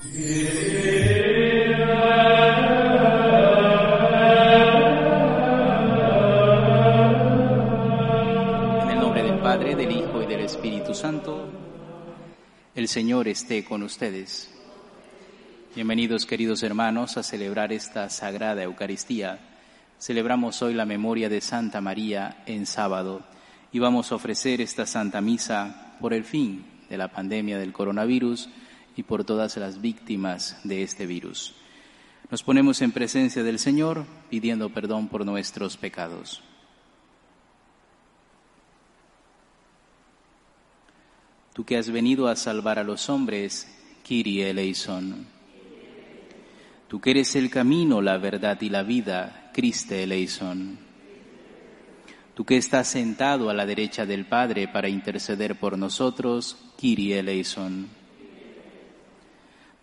En el nombre del Padre, del Hijo y del Espíritu Santo, el Señor esté con ustedes. Bienvenidos queridos hermanos a celebrar esta sagrada Eucaristía. Celebramos hoy la memoria de Santa María en sábado y vamos a ofrecer esta Santa Misa por el fin de la pandemia del coronavirus y por todas las víctimas de este virus. Nos ponemos en presencia del Señor pidiendo perdón por nuestros pecados. Tú que has venido a salvar a los hombres, Kiri eleison. Tú que eres el camino, la verdad y la vida, Christe eleison. Tú que estás sentado a la derecha del Padre para interceder por nosotros, Kyrie eleison.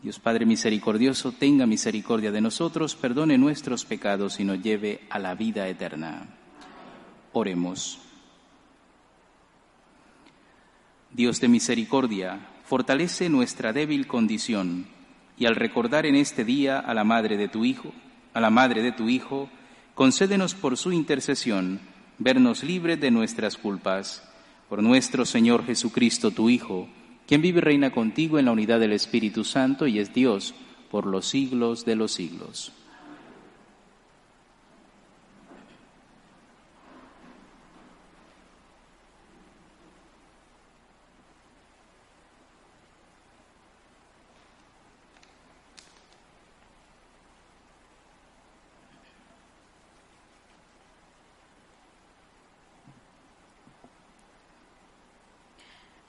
Dios Padre misericordioso, tenga misericordia de nosotros, perdone nuestros pecados y nos lleve a la vida eterna. Oremos. Dios de misericordia, fortalece nuestra débil condición y al recordar en este día a la madre de tu Hijo, a la madre de tu Hijo, concédenos por su intercesión vernos libres de nuestras culpas. Por nuestro Señor Jesucristo, tu Hijo, quien vive y reina contigo en la unidad del Espíritu Santo y es Dios por los siglos de los siglos.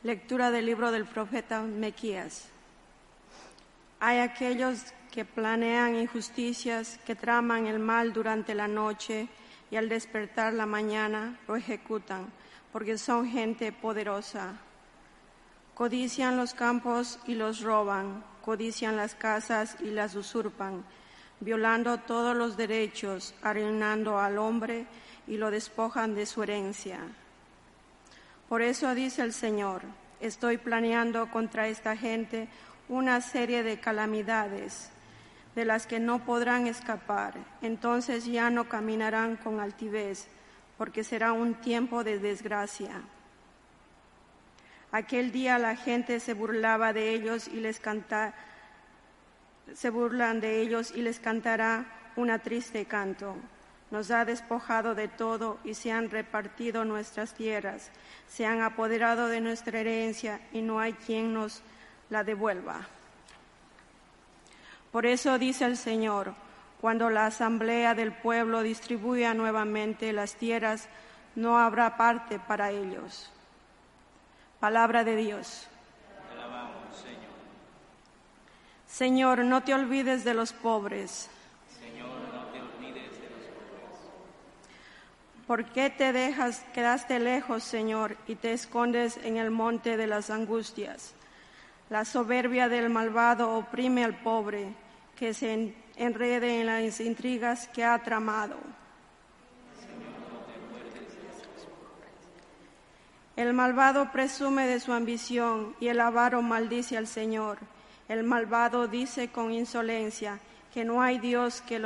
Lectura del libro del profeta Mequías. Hay aquellos que planean injusticias, que traman el mal durante la noche y al despertar la mañana lo ejecutan, porque son gente poderosa. Codician los campos y los roban, codician las casas y las usurpan, violando todos los derechos, arruinando al hombre y lo despojan de su herencia. Por eso dice el Señor, estoy planeando contra esta gente una serie de calamidades de las que no podrán escapar. Entonces ya no caminarán con altivez, porque será un tiempo de desgracia. Aquel día la gente se burlaba de ellos y les canta, se burlan de ellos y les cantará una triste canto nos ha despojado de todo y se han repartido nuestras tierras, se han apoderado de nuestra herencia y no hay quien nos la devuelva. Por eso dice el Señor, cuando la asamblea del pueblo distribuya nuevamente las tierras, no habrá parte para ellos. Palabra de Dios. Señor. Señor, no te olvides de los pobres ¿Por qué te dejas, quedaste lejos, Señor, y te escondes en el monte de las angustias? La soberbia del malvado oprime al pobre, que se enrede en las intrigas que ha tramado. El malvado presume de su ambición y el avaro maldice al Señor. El malvado dice con insolencia que no hay Dios que,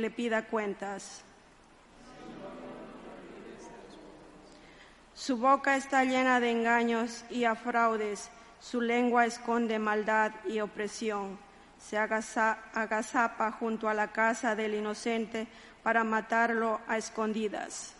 le pida cuentas. Su boca está llena de engaños y afraudes, su lengua esconde maldad y opresión. Se agazapa junto a la casa del inocente para matarlo a escondidas.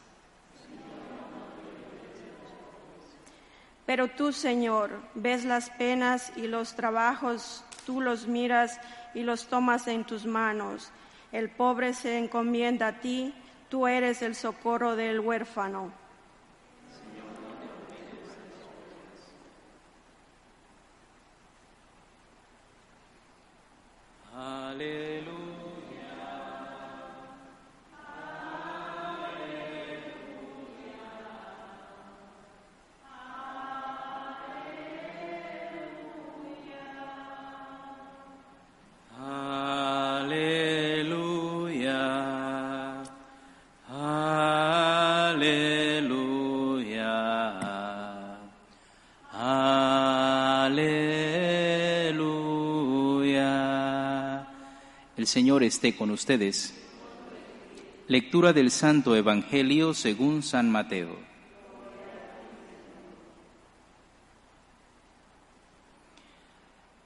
Pero tú, Señor, ves las penas y los trabajos, tú los miras y los tomas en tus manos. El pobre se encomienda a ti, tú eres el socorro del huérfano. Hallelujah. Señor esté con ustedes. Lectura del Santo Evangelio según San Mateo.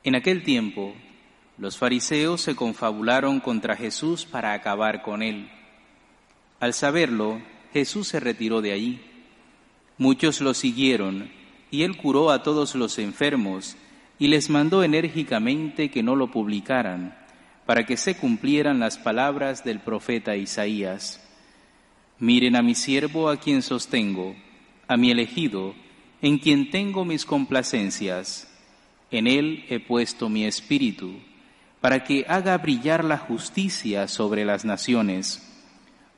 En aquel tiempo, los fariseos se confabularon contra Jesús para acabar con él. Al saberlo, Jesús se retiró de allí. Muchos lo siguieron, y él curó a todos los enfermos, y les mandó enérgicamente que no lo publicaran para que se cumplieran las palabras del profeta Isaías. Miren a mi siervo a quien sostengo, a mi elegido, en quien tengo mis complacencias. En él he puesto mi espíritu, para que haga brillar la justicia sobre las naciones.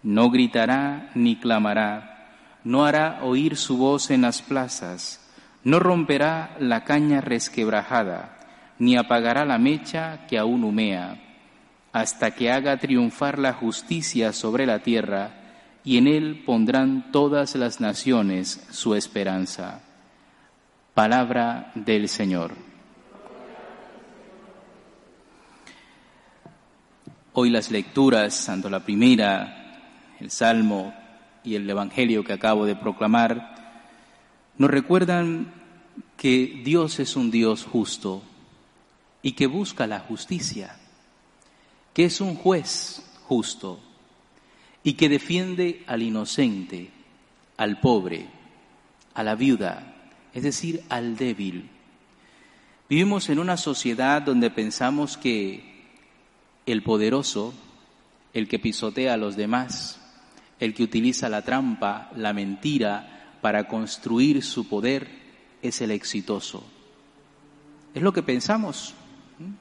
No gritará ni clamará, no hará oír su voz en las plazas, no romperá la caña resquebrajada, ni apagará la mecha que aún humea hasta que haga triunfar la justicia sobre la tierra, y en él pondrán todas las naciones su esperanza. Palabra del Señor. Hoy las lecturas, tanto la primera, el Salmo y el Evangelio que acabo de proclamar, nos recuerdan que Dios es un Dios justo y que busca la justicia que es un juez justo y que defiende al inocente, al pobre, a la viuda, es decir, al débil. Vivimos en una sociedad donde pensamos que el poderoso, el que pisotea a los demás, el que utiliza la trampa, la mentira para construir su poder, es el exitoso. Es lo que pensamos.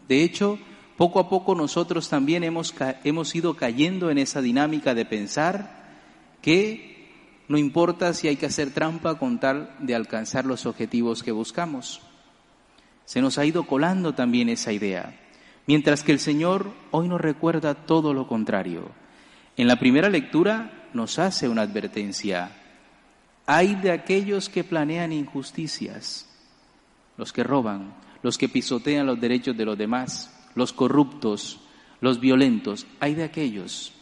De hecho, poco a poco nosotros también hemos, hemos ido cayendo en esa dinámica de pensar que no importa si hay que hacer trampa con tal de alcanzar los objetivos que buscamos. Se nos ha ido colando también esa idea, mientras que el Señor hoy nos recuerda todo lo contrario. En la primera lectura nos hace una advertencia. Hay de aquellos que planean injusticias, los que roban, los que pisotean los derechos de los demás, los corruptos, los violentos, hay de aquellos,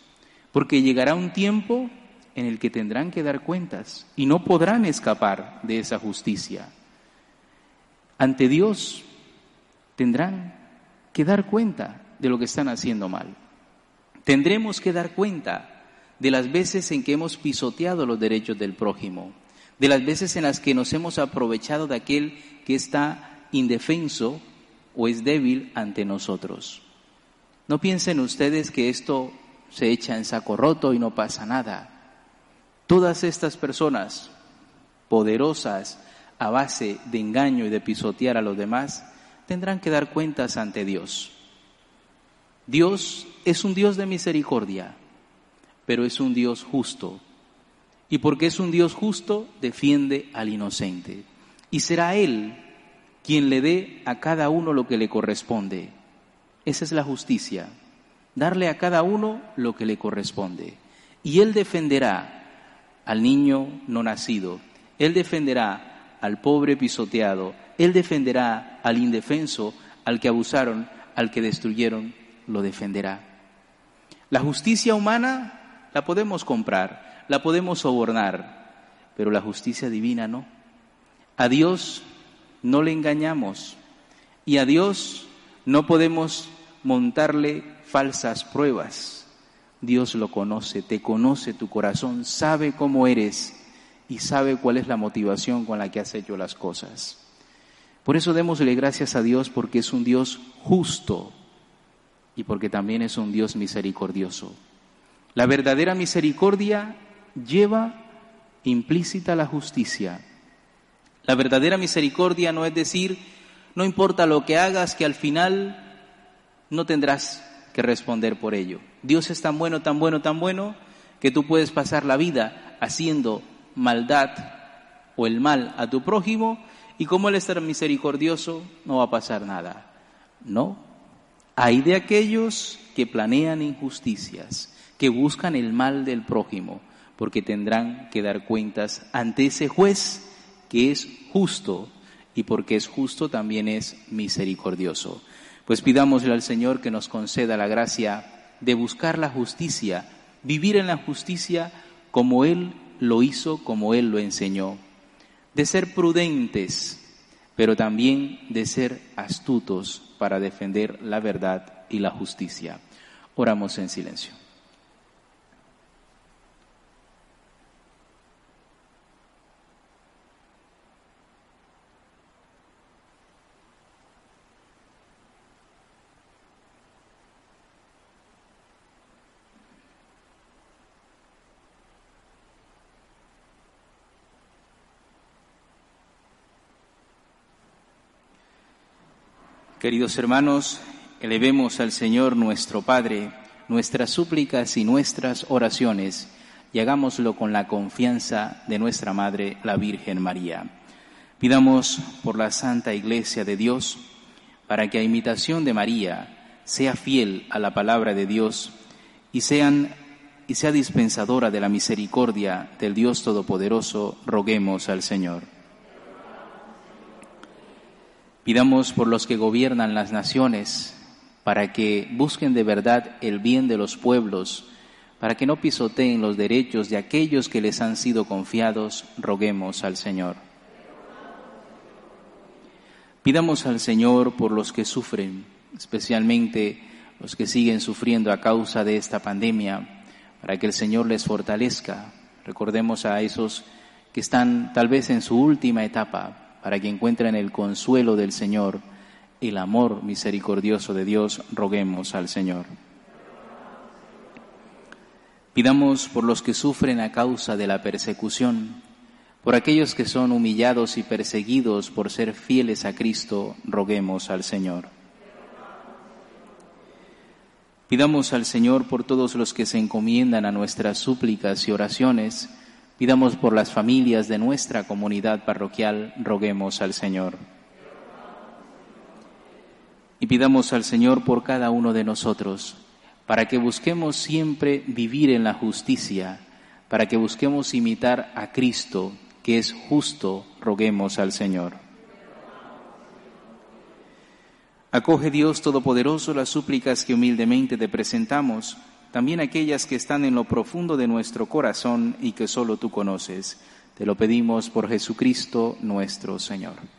porque llegará un tiempo en el que tendrán que dar cuentas y no podrán escapar de esa justicia. Ante Dios tendrán que dar cuenta de lo que están haciendo mal. Tendremos que dar cuenta de las veces en que hemos pisoteado los derechos del prójimo, de las veces en las que nos hemos aprovechado de aquel que está indefenso o es débil ante nosotros. No piensen ustedes que esto se echa en saco roto y no pasa nada. Todas estas personas poderosas a base de engaño y de pisotear a los demás tendrán que dar cuentas ante Dios. Dios es un Dios de misericordia, pero es un Dios justo. Y porque es un Dios justo, defiende al inocente. Y será Él quien le dé a cada uno lo que le corresponde. Esa es la justicia, darle a cada uno lo que le corresponde. Y Él defenderá al niño no nacido, Él defenderá al pobre pisoteado, Él defenderá al indefenso, al que abusaron, al que destruyeron, lo defenderá. La justicia humana la podemos comprar, la podemos sobornar, pero la justicia divina no. A Dios no le engañamos y a Dios no podemos montarle falsas pruebas. Dios lo conoce, te conoce tu corazón, sabe cómo eres y sabe cuál es la motivación con la que has hecho las cosas. Por eso démosle gracias a Dios porque es un Dios justo y porque también es un Dios misericordioso. La verdadera misericordia lleva implícita la justicia la verdadera misericordia no es decir, no importa lo que hagas, que al final no tendrás que responder por ello. Dios es tan bueno, tan bueno, tan bueno, que tú puedes pasar la vida haciendo maldad o el mal a tu prójimo y como Él es tan misericordioso, no va a pasar nada. No. Hay de aquellos que planean injusticias, que buscan el mal del prójimo, porque tendrán que dar cuentas ante ese juez que es justo y porque es justo también es misericordioso. Pues pidámosle al Señor que nos conceda la gracia de buscar la justicia, vivir en la justicia como Él lo hizo, como Él lo enseñó, de ser prudentes, pero también de ser astutos para defender la verdad y la justicia. Oramos en silencio. Queridos hermanos, elevemos al Señor nuestro Padre nuestras súplicas y nuestras oraciones y hagámoslo con la confianza de nuestra Madre, la Virgen María. Pidamos por la Santa Iglesia de Dios para que a imitación de María sea fiel a la palabra de Dios y, sean, y sea dispensadora de la misericordia del Dios Todopoderoso, roguemos al Señor. Pidamos por los que gobiernan las naciones, para que busquen de verdad el bien de los pueblos, para que no pisoteen los derechos de aquellos que les han sido confiados, roguemos al Señor. Pidamos al Señor por los que sufren, especialmente los que siguen sufriendo a causa de esta pandemia, para que el Señor les fortalezca. Recordemos a esos que están tal vez en su última etapa, para que encuentren el consuelo del Señor, el amor misericordioso de Dios, roguemos al Señor. Pidamos por los que sufren a causa de la persecución, por aquellos que son humillados y perseguidos por ser fieles a Cristo, roguemos al Señor. Pidamos al Señor por todos los que se encomiendan a nuestras súplicas y oraciones, Pidamos por las familias de nuestra comunidad parroquial, roguemos al Señor. Y pidamos al Señor por cada uno de nosotros, para que busquemos siempre vivir en la justicia, para que busquemos imitar a Cristo, que es justo, roguemos al Señor. Acoge Dios Todopoderoso las súplicas que humildemente te presentamos también aquellas que están en lo profundo de nuestro corazón y que solo tú conoces. Te lo pedimos por Jesucristo nuestro Señor.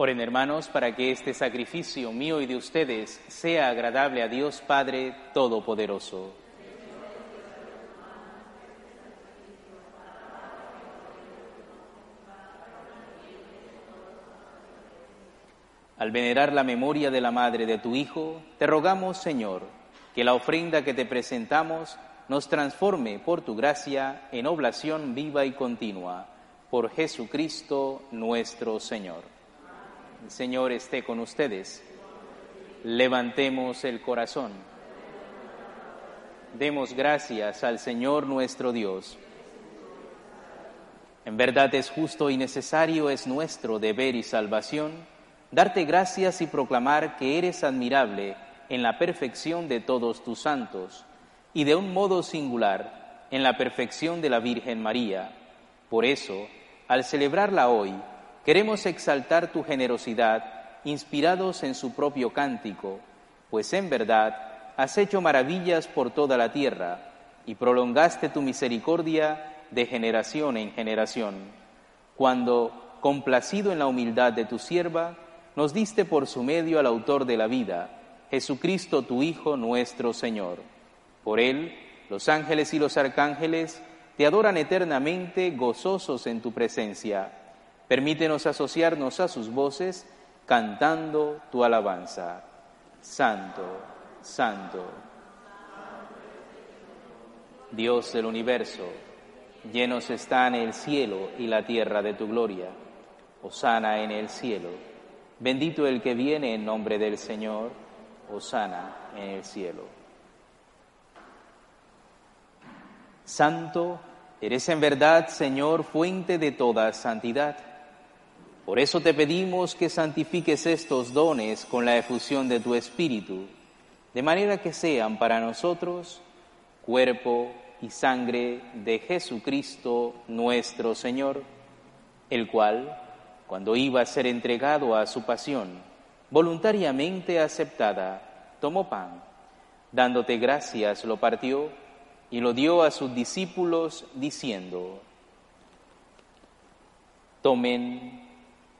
Oren hermanos para que este sacrificio mío y de ustedes sea agradable a Dios Padre Todopoderoso. Al venerar la memoria de la madre de tu Hijo, te rogamos, Señor, que la ofrenda que te presentamos nos transforme por tu gracia en oblación viva y continua. Por Jesucristo nuestro Señor. El Señor esté con ustedes. Levantemos el corazón. Demos gracias al Señor nuestro Dios. En verdad es justo y necesario, es nuestro deber y salvación, darte gracias y proclamar que eres admirable en la perfección de todos tus santos y de un modo singular en la perfección de la Virgen María. Por eso, al celebrarla hoy, queremos exaltar tu generosidad inspirados en su propio cántico, pues en verdad has hecho maravillas por toda la tierra y prolongaste tu misericordia de generación en generación, cuando, complacido en la humildad de tu sierva, nos diste por su medio al autor de la vida, Jesucristo tu Hijo nuestro Señor. Por él, los ángeles y los arcángeles te adoran eternamente gozosos en tu presencia. Permítenos asociarnos a sus voces cantando tu alabanza. Santo, santo. Dios del universo, llenos están el cielo y la tierra de tu gloria. Osana en el cielo. Bendito el que viene en nombre del Señor. Osana en el cielo. Santo, eres en verdad, Señor, fuente de toda santidad. Por eso te pedimos que santifiques estos dones con la efusión de tu Espíritu, de manera que sean para nosotros cuerpo y sangre de Jesucristo nuestro Señor, el cual, cuando iba a ser entregado a su pasión, voluntariamente aceptada, tomó pan, dándote gracias, lo partió, y lo dio a sus discípulos diciendo, tomen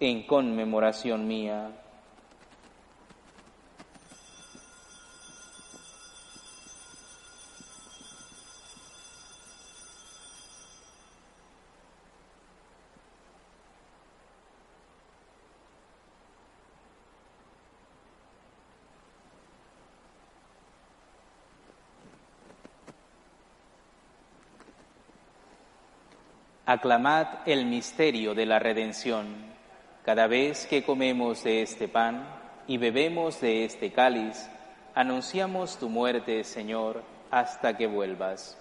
en conmemoración mía. Aclamad el misterio de la redención. Cada vez que comemos de este pan y bebemos de este cáliz, anunciamos tu muerte, Señor, hasta que vuelvas.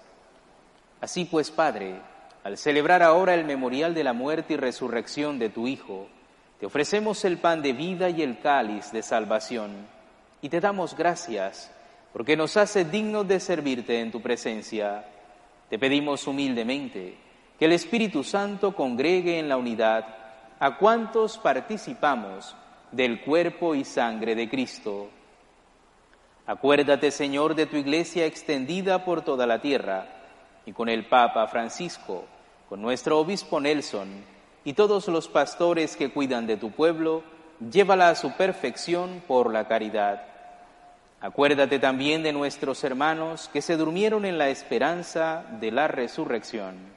Así pues, Padre, al celebrar ahora el memorial de la muerte y resurrección de tu Hijo, te ofrecemos el pan de vida y el cáliz de salvación, y te damos gracias porque nos hace dignos de servirte en tu presencia. Te pedimos humildemente que el Espíritu Santo congregue en la unidad a cuantos participamos del cuerpo y sangre de Cristo. Acuérdate, Señor, de tu iglesia extendida por toda la tierra y con el Papa Francisco, con nuestro obispo Nelson y todos los pastores que cuidan de tu pueblo, llévala a su perfección por la caridad. Acuérdate también de nuestros hermanos que se durmieron en la esperanza de la resurrección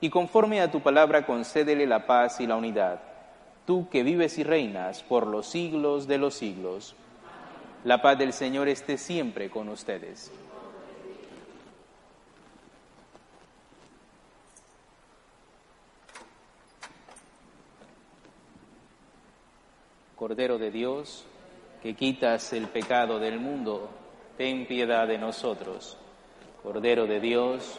y conforme a tu palabra concédele la paz y la unidad. Tú que vives y reinas por los siglos de los siglos. La paz del Señor esté siempre con ustedes. Cordero de Dios, que quitas el pecado del mundo, ten piedad de nosotros. Cordero de Dios,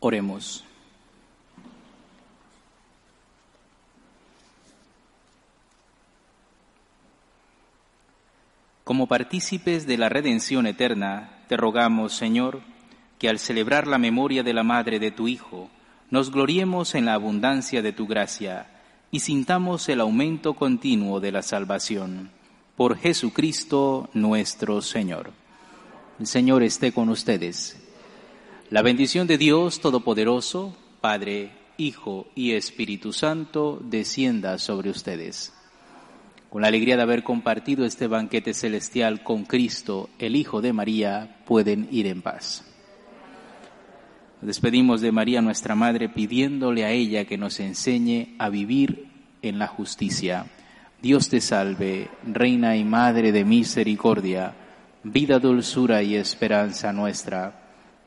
Oremos. Como partícipes de la redención eterna, te rogamos, Señor, que al celebrar la memoria de la Madre de tu Hijo, nos gloriemos en la abundancia de tu gracia y sintamos el aumento continuo de la salvación. Por Jesucristo nuestro Señor. El Señor esté con ustedes. La bendición de Dios Todopoderoso, Padre, Hijo y Espíritu Santo, descienda sobre ustedes. Con la alegría de haber compartido este banquete celestial con Cristo, el Hijo de María, pueden ir en paz. Nos despedimos de María, nuestra Madre, pidiéndole a ella que nos enseñe a vivir en la justicia. Dios te salve, Reina y Madre de misericordia, vida, dulzura y esperanza nuestra.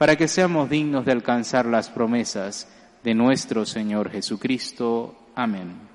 para que seamos dignos de alcanzar las promesas de nuestro Señor Jesucristo. Amén.